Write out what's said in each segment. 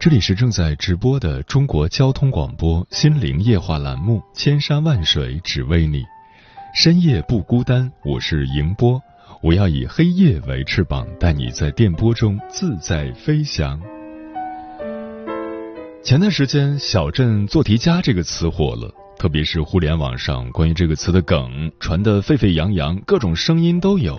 这里是正在直播的中国交通广播心灵夜话栏目《千山万水只为你》，深夜不孤单，我是迎波，我要以黑夜为翅膀，带你在电波中自在飞翔。前段时间，“小镇做题家”这个词火了，特别是互联网上关于这个词的梗传得沸沸扬扬，各种声音都有。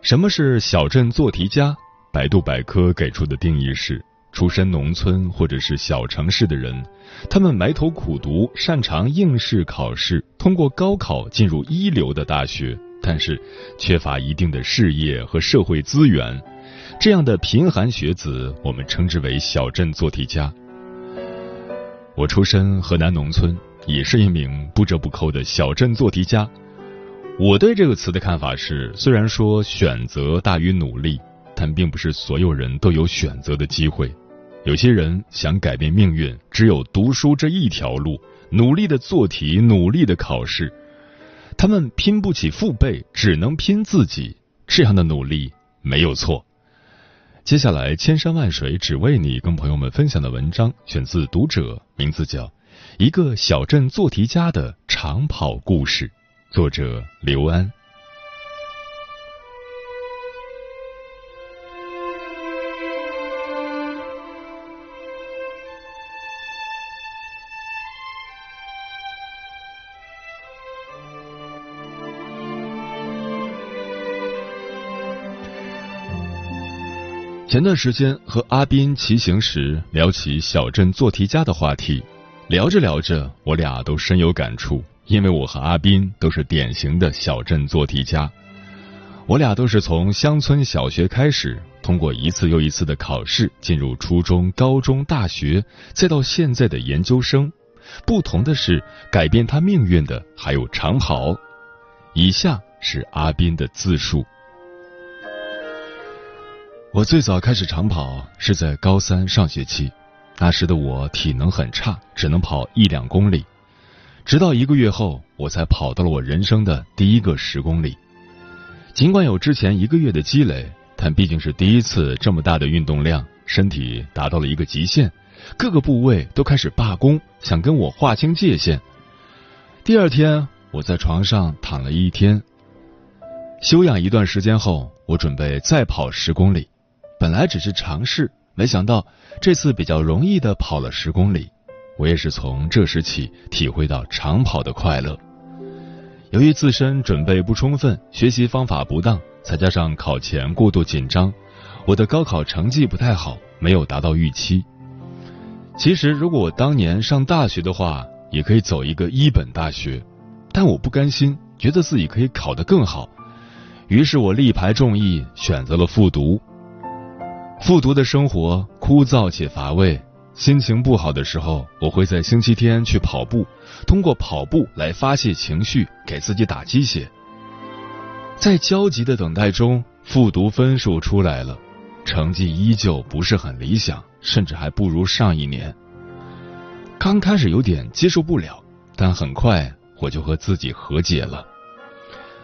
什么是小镇做题家？百度百科给出的定义是：出身农村或者是小城市的人，他们埋头苦读，擅长应试考试，通过高考进入一流的大学，但是缺乏一定的事业和社会资源。这样的贫寒学子，我们称之为小镇做题家。我出身河南农村，也是一名不折不扣的小镇做题家。我对这个词的看法是：虽然说选择大于努力。但并不是所有人都有选择的机会，有些人想改变命运，只有读书这一条路，努力的做题，努力的考试。他们拼不起父辈，只能拼自己，这样的努力没有错。接下来，千山万水只为你，跟朋友们分享的文章选自《读者》，名字叫《一个小镇做题家的长跑故事》，作者刘安。前段时间和阿斌骑行时聊起小镇做题家的话题，聊着聊着，我俩都深有感触，因为我和阿斌都是典型的小镇做题家。我俩都是从乡村小学开始，通过一次又一次的考试进入初中、高中、大学，再到现在的研究生。不同的是，改变他命运的还有长跑。以下是阿斌的自述。我最早开始长跑是在高三上学期，那时的我体能很差，只能跑一两公里。直到一个月后，我才跑到了我人生的第一个十公里。尽管有之前一个月的积累，但毕竟是第一次这么大的运动量，身体达到了一个极限，各个部位都开始罢工，想跟我划清界限。第二天，我在床上躺了一天，休养一段时间后，我准备再跑十公里。本来只是尝试，没想到这次比较容易的跑了十公里。我也是从这时起体会到长跑的快乐。由于自身准备不充分，学习方法不当，再加上考前过度紧张，我的高考成绩不太好，没有达到预期。其实，如果我当年上大学的话，也可以走一个一本大学，但我不甘心，觉得自己可以考得更好，于是我力排众议，选择了复读。复读的生活枯燥且乏味，心情不好的时候，我会在星期天去跑步，通过跑步来发泄情绪，给自己打鸡血。在焦急的等待中，复读分数出来了，成绩依旧不是很理想，甚至还不如上一年。刚开始有点接受不了，但很快我就和自己和解了。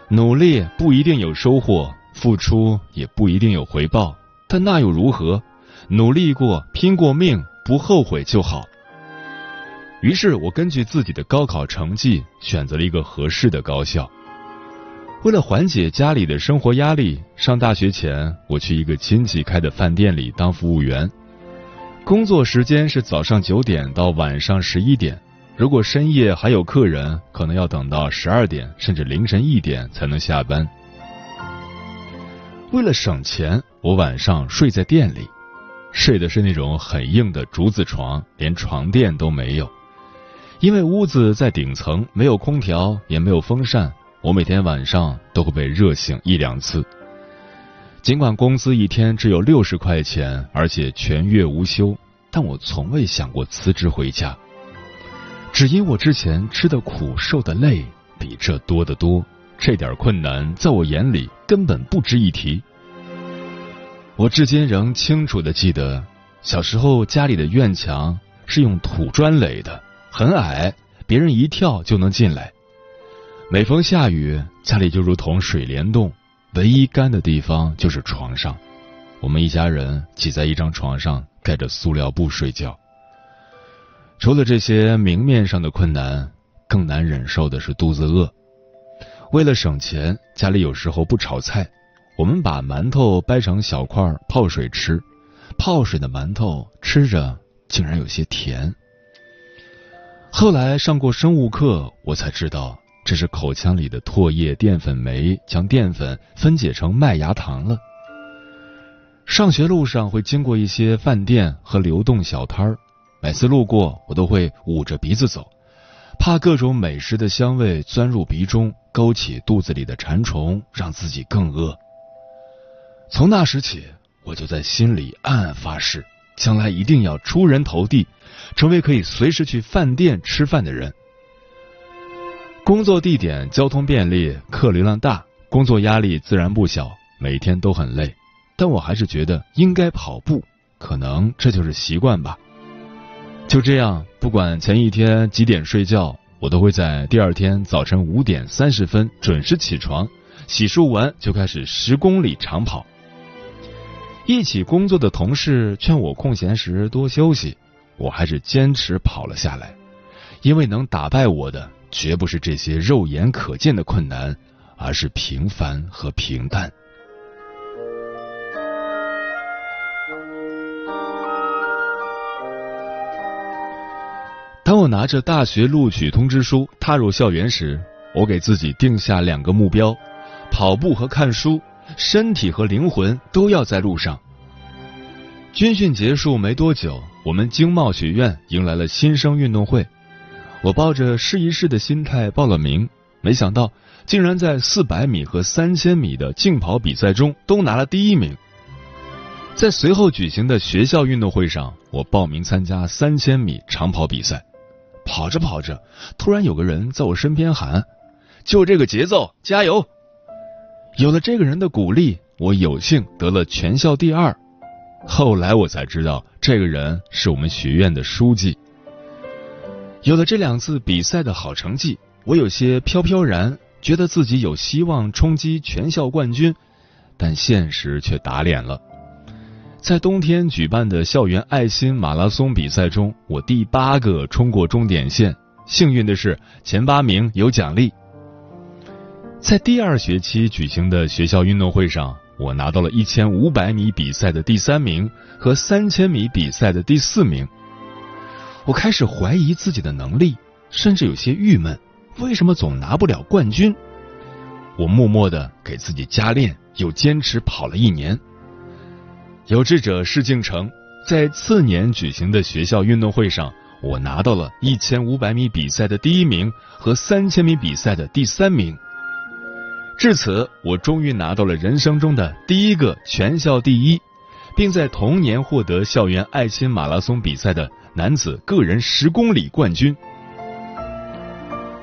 努力不一定有收获，付出也不一定有回报。但那又如何？努力过，拼过命，不后悔就好。于是我根据自己的高考成绩，选择了一个合适的高校。为了缓解家里的生活压力，上大学前，我去一个亲戚开的饭店里当服务员。工作时间是早上九点到晚上十一点，如果深夜还有客人，可能要等到十二点甚至凌晨一点才能下班。为了省钱，我晚上睡在店里，睡的是那种很硬的竹子床，连床垫都没有。因为屋子在顶层，没有空调，也没有风扇，我每天晚上都会被热醒一两次。尽管工资一天只有六十块钱，而且全月无休，但我从未想过辞职回家。只因我之前吃的苦、受的累比这多得多，这点困难在我眼里根本不值一提。我至今仍清楚的记得，小时候家里的院墙是用土砖垒的，很矮，别人一跳就能进来。每逢下雨，家里就如同水帘洞，唯一干的地方就是床上，我们一家人挤在一张床上，盖着塑料布睡觉。除了这些明面上的困难，更难忍受的是肚子饿。为了省钱，家里有时候不炒菜，我们把馒头掰成小块泡水吃。泡水的馒头吃着竟然有些甜。后来上过生物课，我才知道这是口腔里的唾液淀粉酶将淀粉分解成麦芽糖了。上学路上会经过一些饭店和流动小摊儿。每次路过，我都会捂着鼻子走，怕各种美食的香味钻入鼻中，勾起肚子里的馋虫，让自己更饿。从那时起，我就在心里暗暗发誓，将来一定要出人头地，成为可以随时去饭店吃饭的人。工作地点交通便利，客流量大，工作压力自然不小，每天都很累，但我还是觉得应该跑步，可能这就是习惯吧。就这样，不管前一天几点睡觉，我都会在第二天早晨五点三十分准时起床，洗漱完就开始十公里长跑。一起工作的同事劝我空闲时多休息，我还是坚持跑了下来，因为能打败我的绝不是这些肉眼可见的困难，而是平凡和平淡。当我拿着大学录取通知书踏入校园时，我给自己定下两个目标：跑步和看书，身体和灵魂都要在路上。军训结束没多久，我们经贸学院迎来了新生运动会，我抱着试一试的心态报了名，没想到竟然在四百米和三千米的竞跑比赛中都拿了第一名。在随后举行的学校运动会上，我报名参加三千米长跑比赛。跑着跑着，突然有个人在我身边喊：“就这个节奏，加油！”有了这个人的鼓励，我有幸得了全校第二。后来我才知道，这个人是我们学院的书记。有了这两次比赛的好成绩，我有些飘飘然，觉得自己有希望冲击全校冠军，但现实却打脸了。在冬天举办的校园爱心马拉松比赛中，我第八个冲过终点线。幸运的是，前八名有奖励。在第二学期举行的学校运动会上，我拿到了一千五百米比赛的第三名和三千米比赛的第四名。我开始怀疑自己的能力，甚至有些郁闷，为什么总拿不了冠军？我默默的给自己加练，又坚持跑了一年。有志者事竟成，在次年举行的学校运动会上，我拿到了一千五百米比赛的第一名和三千米比赛的第三名。至此，我终于拿到了人生中的第一个全校第一，并在同年获得校园爱心马拉松比赛的男子个人十公里冠军。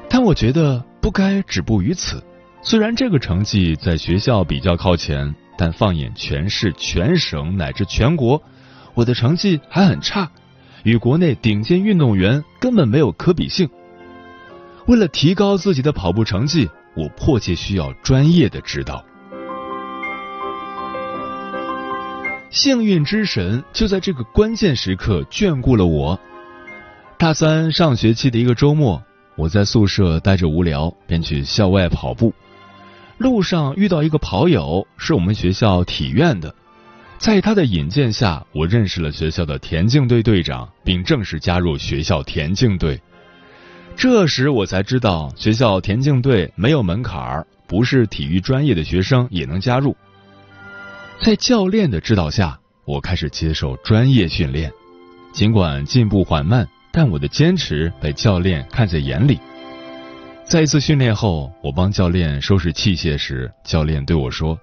但我觉得不该止步于此，虽然这个成绩在学校比较靠前。但放眼全市、全省乃至全国，我的成绩还很差，与国内顶尖运动员根本没有可比性。为了提高自己的跑步成绩，我迫切需要专业的指导。幸运之神就在这个关键时刻眷顾了我。大三上学期的一个周末，我在宿舍待着无聊，便去校外跑步。路上遇到一个跑友，是我们学校体院的，在他的引荐下，我认识了学校的田径队队长，并正式加入学校田径队。这时我才知道，学校田径队没有门槛儿，不是体育专业的学生也能加入。在教练的指导下，我开始接受专业训练。尽管进步缓慢，但我的坚持被教练看在眼里。在一次训练后，我帮教练收拾器械时，教练对我说：“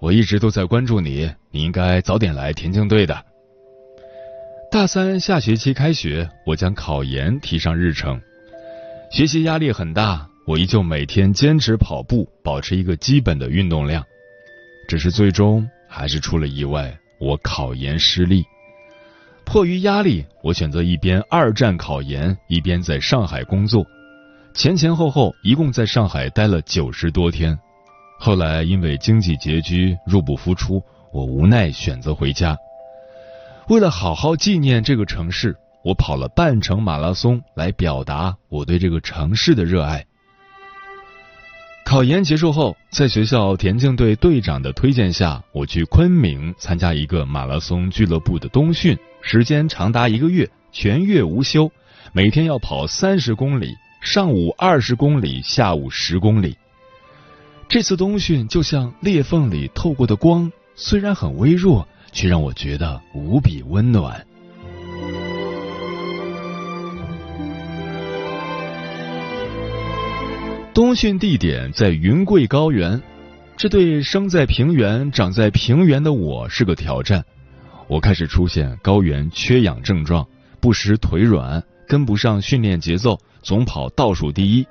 我一直都在关注你，你应该早点来田径队的。”大三下学期开学，我将考研提上日程，学习压力很大，我依旧每天坚持跑步，保持一个基本的运动量。只是最终还是出了意外，我考研失利。迫于压力，我选择一边二战考研，一边在上海工作。前前后后一共在上海待了九十多天，后来因为经济拮据，入不敷出，我无奈选择回家。为了好好纪念这个城市，我跑了半程马拉松来表达我对这个城市的热爱。考研结束后，在学校田径队队长的推荐下，我去昆明参加一个马拉松俱乐部的冬训，时间长达一个月，全月无休，每天要跑三十公里。上午二十公里，下午十公里。这次冬训就像裂缝里透过的光，虽然很微弱，却让我觉得无比温暖。冬训地点在云贵高原，这对生在平原、长在平原的我是个挑战。我开始出现高原缺氧症状，不时腿软，跟不上训练节奏。总跑倒数第一，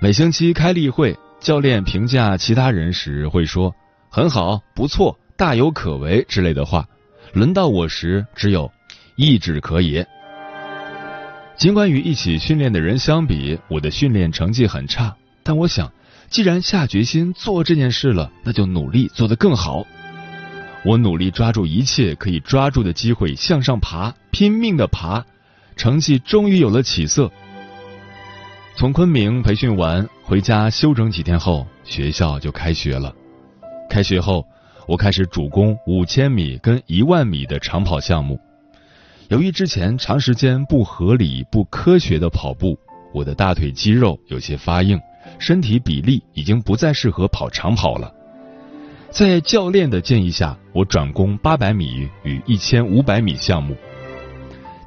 每星期开例会，教练评价其他人时会说“很好，不错，大有可为”之类的话。轮到我时，只有“意志可以”。尽管与一起训练的人相比，我的训练成绩很差，但我想，既然下决心做这件事了，那就努力做得更好。我努力抓住一切可以抓住的机会向上爬，拼命的爬，成绩终于有了起色。从昆明培训完回家休整几天后，学校就开学了。开学后，我开始主攻五千米跟一万米的长跑项目。由于之前长时间不合理、不科学的跑步，我的大腿肌肉有些发硬，身体比例已经不再适合跑长跑了。在教练的建议下，我转攻八百米与一千五百米项目。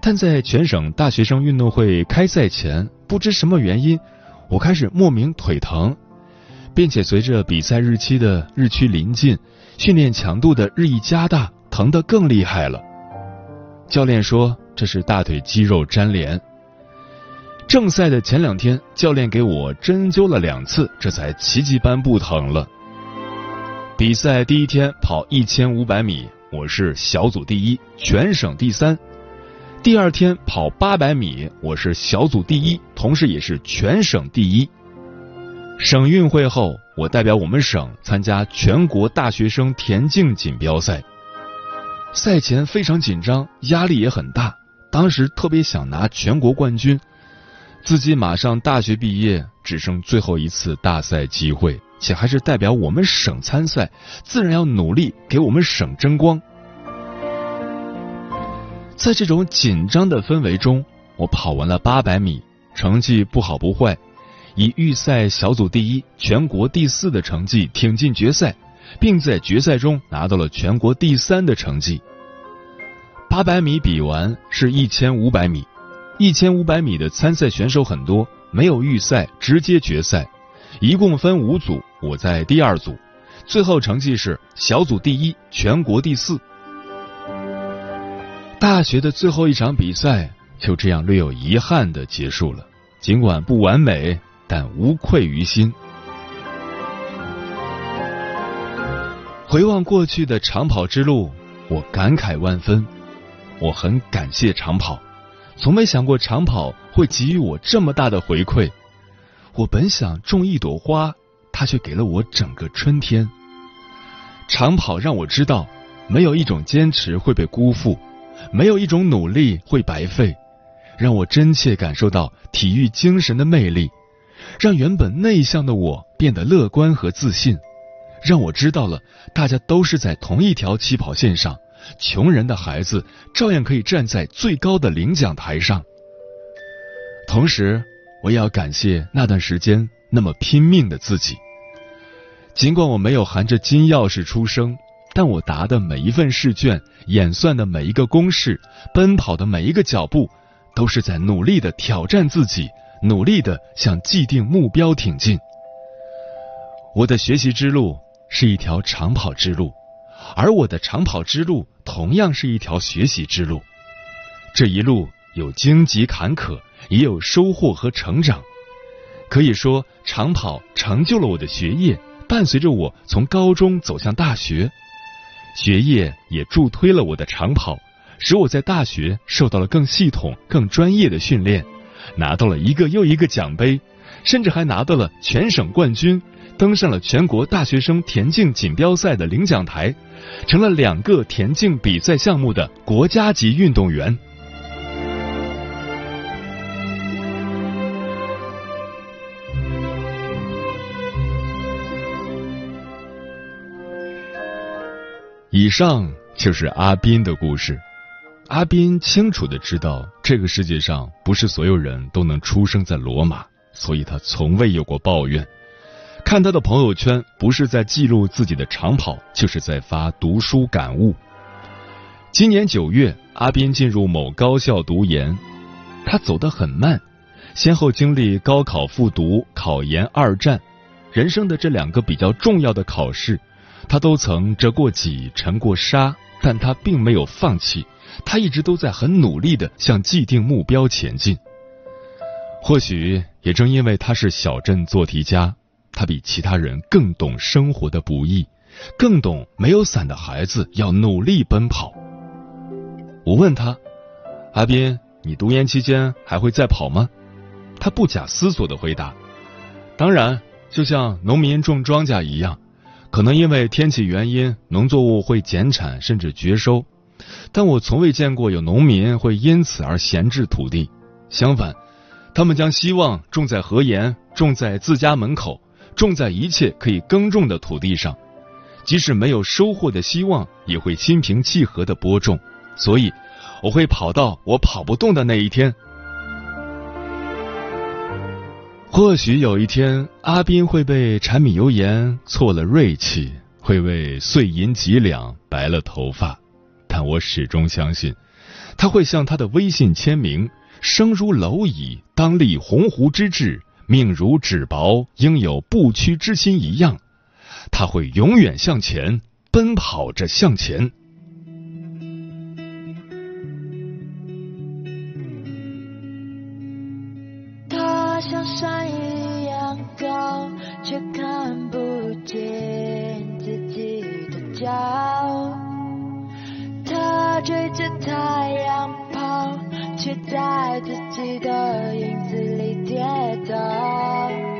但在全省大学生运动会开赛前，不知什么原因，我开始莫名腿疼，并且随着比赛日期的日趋临近，训练强度的日益加大，疼得更厉害了。教练说这是大腿肌肉粘连。正赛的前两天，教练给我针灸了两次，这才奇迹般不疼了。比赛第一天跑一千五百米，我是小组第一，全省第三。第二天跑八百米，我是小组第一，同时也是全省第一。省运会后，我代表我们省参加全国大学生田径锦标赛。赛前非常紧张，压力也很大，当时特别想拿全国冠军。自己马上大学毕业，只剩最后一次大赛机会，且还是代表我们省参赛，自然要努力给我们省争光。在这种紧张的氛围中，我跑完了八百米，成绩不好不坏，以预赛小组第一、全国第四的成绩挺进决赛，并在决赛中拿到了全国第三的成绩。八百米比完是一千五百米，一千五百米的参赛选手很多，没有预赛，直接决赛，一共分五组，我在第二组，最后成绩是小组第一、全国第四。大学的最后一场比赛就这样略有遗憾的结束了，尽管不完美，但无愧于心。回望过去的长跑之路，我感慨万分。我很感谢长跑，从没想过长跑会给予我这么大的回馈。我本想种一朵花，它却给了我整个春天。长跑让我知道，没有一种坚持会被辜负。没有一种努力会白费，让我真切感受到体育精神的魅力，让原本内向的我变得乐观和自信，让我知道了大家都是在同一条起跑线上，穷人的孩子照样可以站在最高的领奖台上。同。时，我也要感谢那段时间那么拼命的自己。尽管我没有含着金钥匙出生，但我答的每一份试卷、演算的每一个公式、奔跑的每一个脚步，都是在努力的挑战自己，努力的向既定目标挺进。我的学习之路是一条长跑之路，而我的长跑之路同样是一条学习之路。这一路有荆棘坎坷，也有收获和成长。可以说，长跑成就了我的学业。伴随着我从高中走向大学，学业也助推了我的长跑，使我在大学受到了更系统、更专业的训练，拿到了一个又一个奖杯，甚至还拿到了全省冠军，登上了全国大学生田径锦标赛的领奖台，成了两个田径比赛项目的国家级运动员。以上就是阿斌的故事。阿斌清楚的知道，这个世界上不是所有人都能出生在罗马，所以他从未有过抱怨。看他的朋友圈，不是在记录自己的长跑，就是在发读书感悟。今年九月，阿斌进入某高校读研，他走得很慢，先后经历高考复读、考研二战，人生的这两个比较重要的考试。他都曾折过戟、沉过沙，但他并没有放弃。他一直都在很努力的向既定目标前进。或许也正因为他是小镇做题家，他比其他人更懂生活的不易，更懂没有伞的孩子要努力奔跑。我问他：“阿斌，你读研期间还会再跑吗？”他不假思索的回答：“当然，就像农民种庄稼一样。”可能因为天气原因，农作物会减产甚至绝收，但我从未见过有农民会因此而闲置土地。相反，他们将希望种在河沿，种在自家门口，种在一切可以耕种的土地上。即使没有收获的希望，也会心平气和的播种。所以，我会跑到我跑不动的那一天。或许有一天，阿斌会被柴米油盐挫了锐气，会为碎银几两白了头发，我始终相信，他会像他的微信签名“生如蝼蚁，当立鸿鹄之志；命如纸薄，应有不屈之心”一样，他会永远向前，奔跑着向前。追着太阳跑却在自己的影子里跌倒。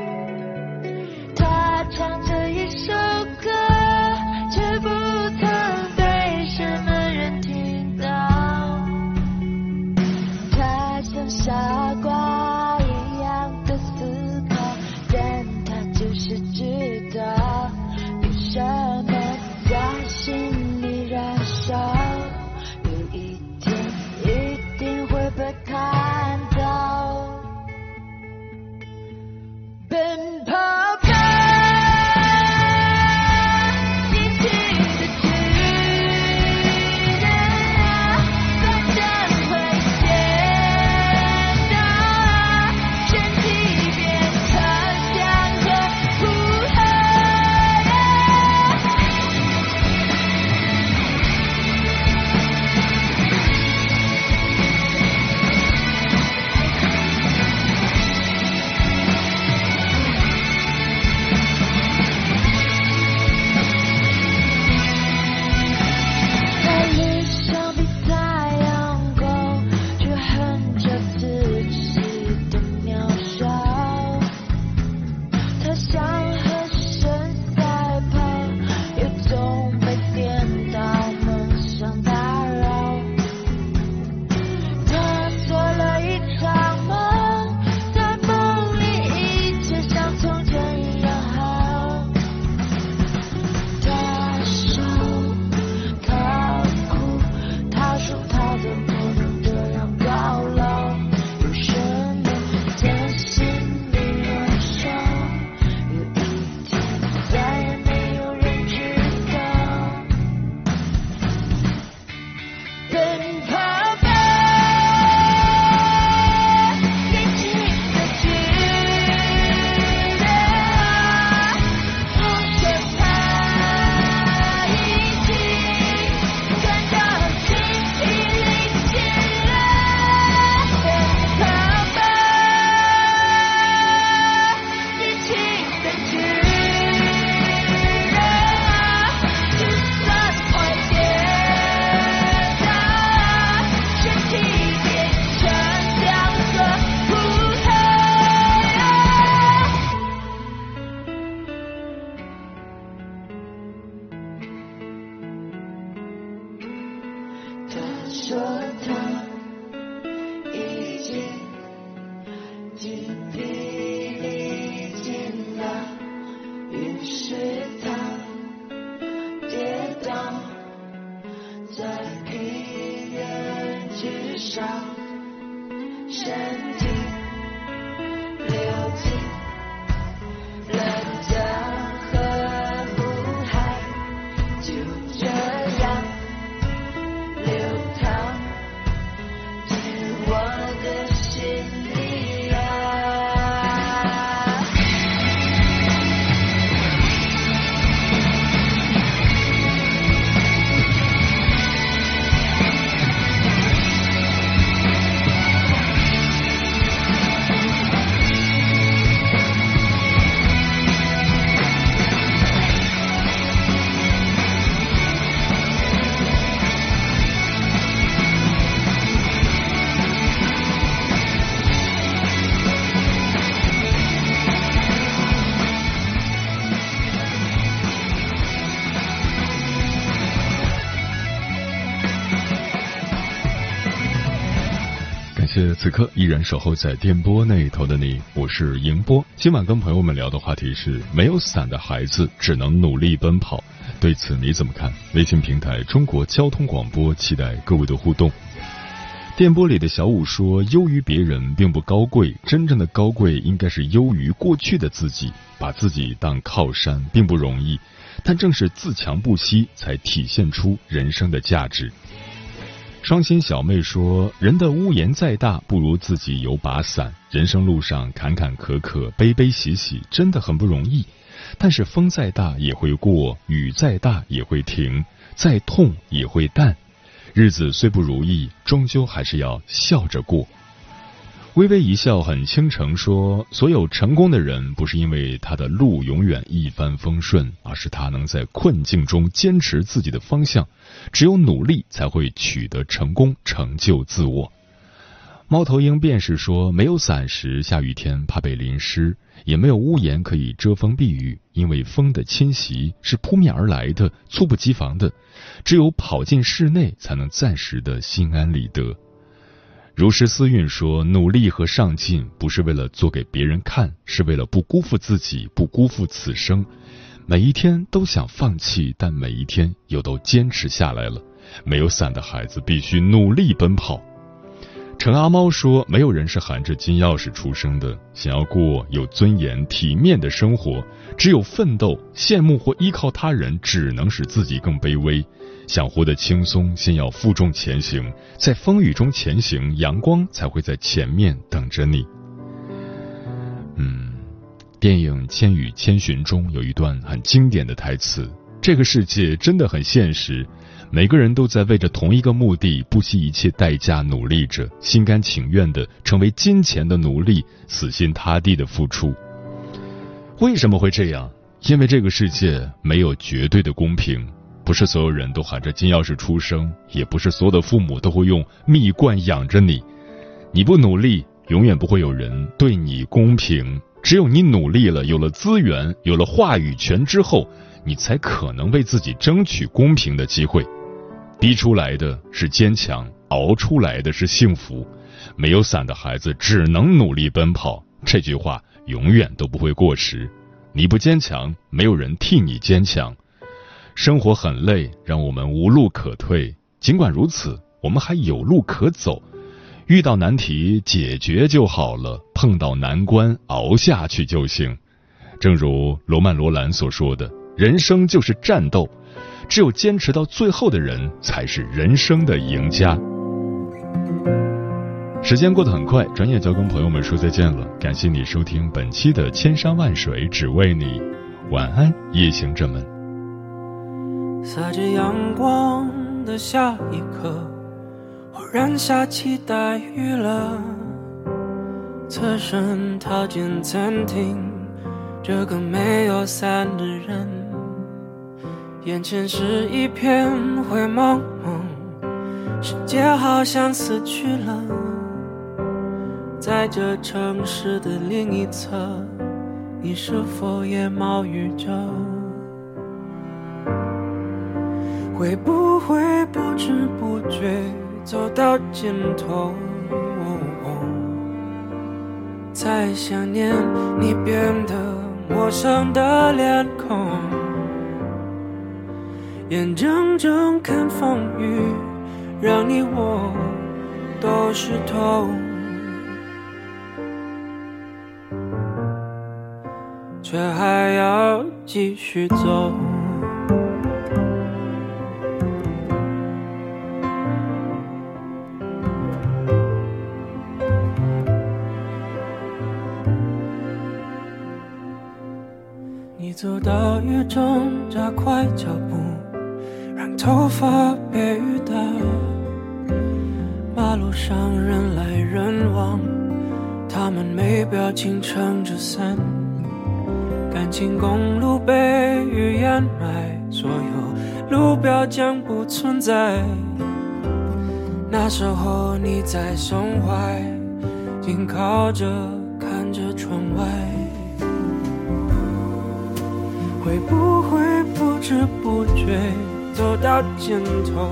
此刻依然守候在电波那头的你，我是迎波。今晚跟朋友们聊的话题是：没有伞的孩子只能努力奔跑。对此你怎么看？微信平台中国交通广播，期待各位的互动。电波里的小五说：“优于别人并不高贵，真正的高贵应该是优于过去的自己。把自己当靠山并不容易，但正是自强不息，才体现出人生的价值。”双心小妹说：“人的屋檐再大，不如自己有把伞。人生路上坎坎坷坷，悲悲喜喜，真的很不容易。但是风再大也会过，雨再大也会停，再痛也会淡。日子虽不如意，终究还是要笑着过。”微微一笑很倾城说：“所有成功的人，不是因为他的路永远一帆风顺，而是他能在困境中坚持自己的方向。只有努力，才会取得成功，成就自我。”猫头鹰便是说：“没有伞时，下雨天怕被淋湿；也没有屋檐可以遮风避雨，因为风的侵袭是扑面而来的，猝不及防的。只有跑进室内，才能暂时的心安理得。”如诗思韵说：“努力和上进不是为了做给别人看，是为了不辜负自己，不辜负此生。每一天都想放弃，但每一天又都坚持下来了。没有伞的孩子必须努力奔跑。”陈阿猫说：“没有人是含着金钥匙出生的。想要过有尊严、体面的生活，只有奋斗、羡慕或依靠他人，只能使自己更卑微。”想活得轻松，先要负重前行，在风雨中前行，阳光才会在前面等着你。嗯，电影《千与千寻》中有一段很经典的台词：“这个世界真的很现实，每个人都在为着同一个目的，不惜一切代价努力着，心甘情愿的成为金钱的奴隶，死心塌地的付出。为什么会这样？因为这个世界没有绝对的公平。”不是所有人都含着金钥匙出生，也不是所有的父母都会用蜜罐养着你。你不努力，永远不会有人对你公平。只有你努力了，有了资源，有了话语权之后，你才可能为自己争取公平的机会。逼出来的是坚强，熬出来的是幸福。没有伞的孩子只能努力奔跑。这句话永远都不会过时。你不坚强，没有人替你坚强。生活很累，让我们无路可退。尽管如此，我们还有路可走。遇到难题，解决就好了；碰到难关，熬下去就行。正如罗曼·罗兰所说的：“人生就是战斗，只有坚持到最后的人，才是人生的赢家。”时间过得很快，转眼就要跟朋友们说再见了。感谢你收听本期的《千山万水只为你》，晚安，夜行者们。洒着阳光的下一刻，忽然下起大雨了。侧身踏进餐厅，这个没有伞的人，眼前是一片灰蒙蒙，世界好像死去了。在这城市的另一侧，你是否也冒雨着？会不会不知不觉走到尽头？才想念你变得陌生的脸孔眼睁睁看风雨让你我都湿透却还要继续走。你走到雨中，加快脚步，让头发被雨打。马路上人来人往，他们没表情，撑着伞。感情公路被雨掩埋，所有路标将不存在。那时候你在胸怀，紧靠着不知不觉走到尽头？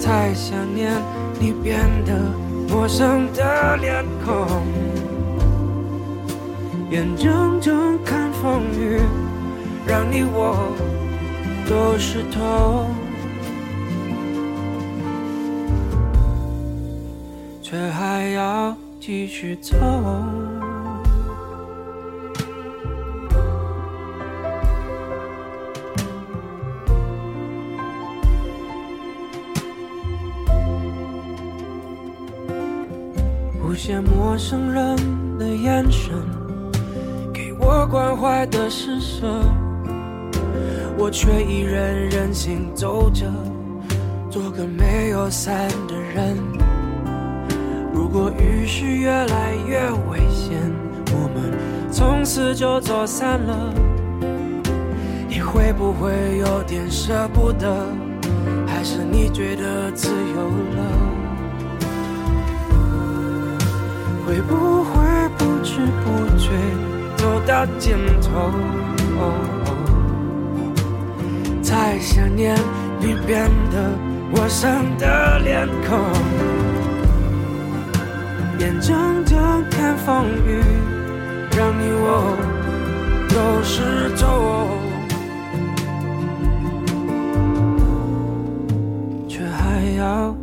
太想念你变得陌生的脸孔。眼睁睁看风雨，让你我都湿透，却还要继续走。些陌生人的眼神。给我关怀的施舍，我却依然任性走着，做个没有伞的人。如果雨势越来越危险，我们从此就走散了，你会不会有点舍不得？还是你觉得自由了？会不会不知不觉走到尽头？哦哦太想念你变得陌生的脸孔。眼睁睁看风雨让你我都失重却还要